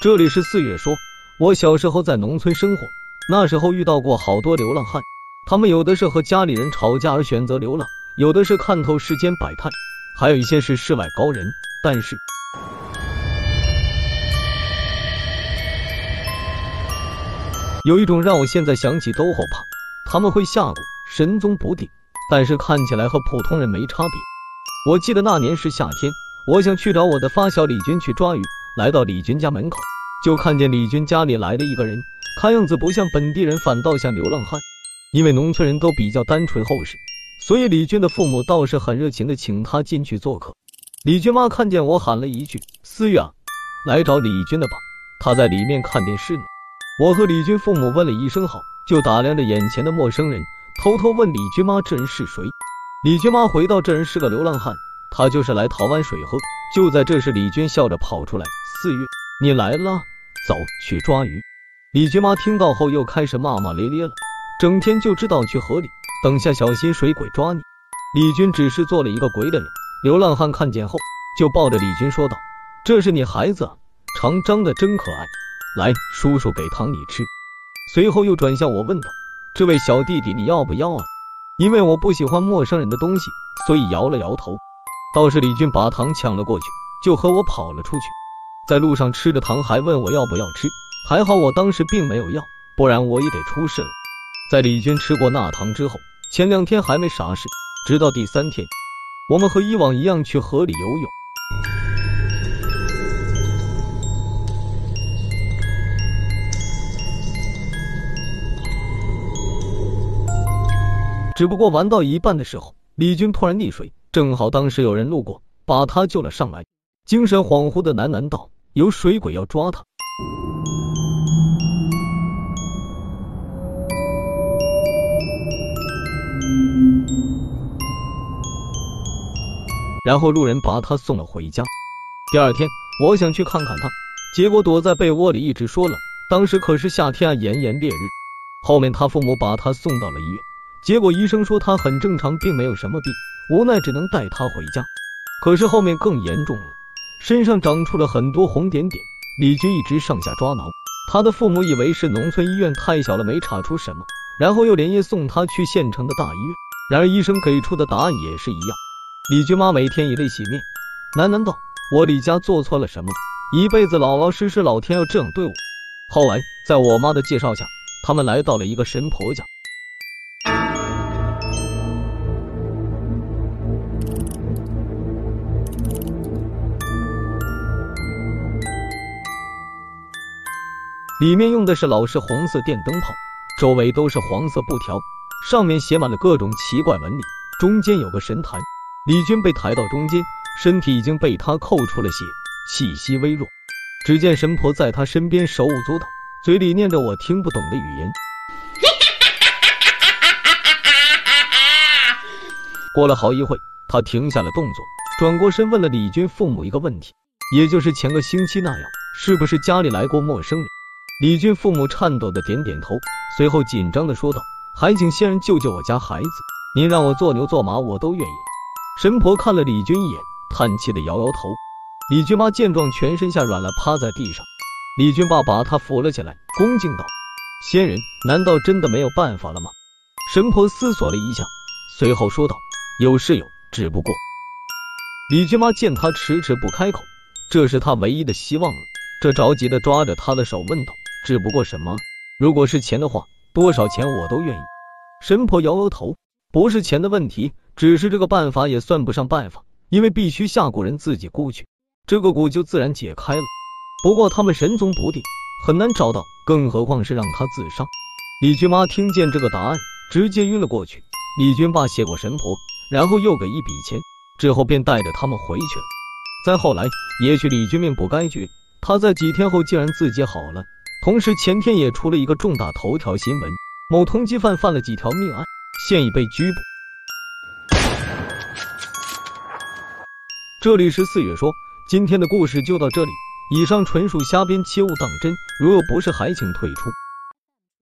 这里是四月说，我小时候在农村生活，那时候遇到过好多流浪汉，他们有的是和家里人吵架而选择流浪，有的是看透世间百态，还有一些是世外高人。但是，有一种让我现在想起都后怕，他们会下蛊，神踪不定，但是看起来和普通人没差别。我记得那年是夏天，我想去找我的发小李军去抓鱼。来到李军家门口，就看见李军家里来了一个人，看样子不像本地人，反倒像流浪汉。因为农村人都比较单纯厚实，所以李军的父母倒是很热情的请他进去做客。李军妈看见我，喊了一句：“思月啊，来找李军的吧，他在里面看电视呢。”我和李军父母问了一声好，就打量着眼前的陌生人，偷偷问李军妈：“这人是谁？”李军妈回到：“这人是个流浪汉，他就是来讨碗水喝。”就在这时，李军笑着跑出来。四月，你来了，走去抓鱼。李军妈听到后又开始骂骂咧咧了，整天就知道去河里，等下小心水鬼抓你。李军只是做了一个鬼的脸。流浪汉看见后，就抱着李军说道：“这是你孩子啊，长张的真可爱，来，叔叔给糖你吃。”随后又转向我问道：“这位小弟弟，你要不要啊？”因为我不喜欢陌生人的东西，所以摇了摇头。倒是李军把糖抢了过去，就和我跑了出去。在路上吃着糖，还问我要不要吃，还好我当时并没有要，不然我也得出事了。在李军吃过那糖之后，前两天还没啥事，直到第三天，我们和以往一样去河里游泳。只不过玩到一半的时候，李军突然溺水，正好当时有人路过，把他救了上来。精神恍惚的喃喃道。有水鬼要抓他，然后路人把他送了回家。第二天，我想去看看他，结果躲在被窝里一直说冷。当时可是夏天啊，炎炎烈日。后面他父母把他送到了医院，结果医生说他很正常，并没有什么病，无奈只能带他回家。可是后面更严重了。身上长出了很多红点点，李军一直上下抓挠，他的父母以为是农村医院太小了没查出什么，然后又连夜送他去县城的大医院。然而医生给出的答案也是一样。李军妈每天以泪洗面，喃喃道：“我李家做错了什么？一辈子老老实实，老天要这样对我。”后来在我妈的介绍下，他们来到了一个神婆家。里面用的是老式红色电灯泡，周围都是黄色布条，上面写满了各种奇怪纹理，中间有个神坛。李军被抬到中间，身体已经被他扣出了血，气息微弱。只见神婆在他身边手舞足蹈，嘴里念着我听不懂的语言。过了好一会，他停下了动作，转过身问了李军父母一个问题，也就是前个星期那样，是不是家里来过陌生人？李军父母颤抖的点点头，随后紧张的说道：“还请仙人救救我家孩子，您让我做牛做马我都愿意。”神婆看了李军一眼，叹气的摇摇头。李军妈见状，全身下软了，趴在地上。李军爸把她扶了起来，恭敬道：“仙人，难道真的没有办法了吗？”神婆思索了一下，随后说道：“有是有，只不过……”李军妈见他迟迟不开口，这是他唯一的希望了，这着急的抓着他的手问道。只不过什么？如果是钱的话，多少钱我都愿意。神婆摇摇头，不是钱的问题，只是这个办法也算不上办法，因为必须下蛊人自己过去，这个蛊就自然解开了。不过他们神踪不定，很难找到，更何况是让他自杀。李军妈听见这个答案，直接晕了过去。李军爸谢过神婆，然后又给一笔钱，之后便带着他们回去了。再后来，也许李军命不该绝，他在几天后竟然自己好了。同时，前天也出了一个重大头条新闻：某通缉犯犯了几条命案，现已被拘捕。这里是四月说，今天的故事就到这里，以上纯属瞎编，切勿当真。如有不是，还请退出。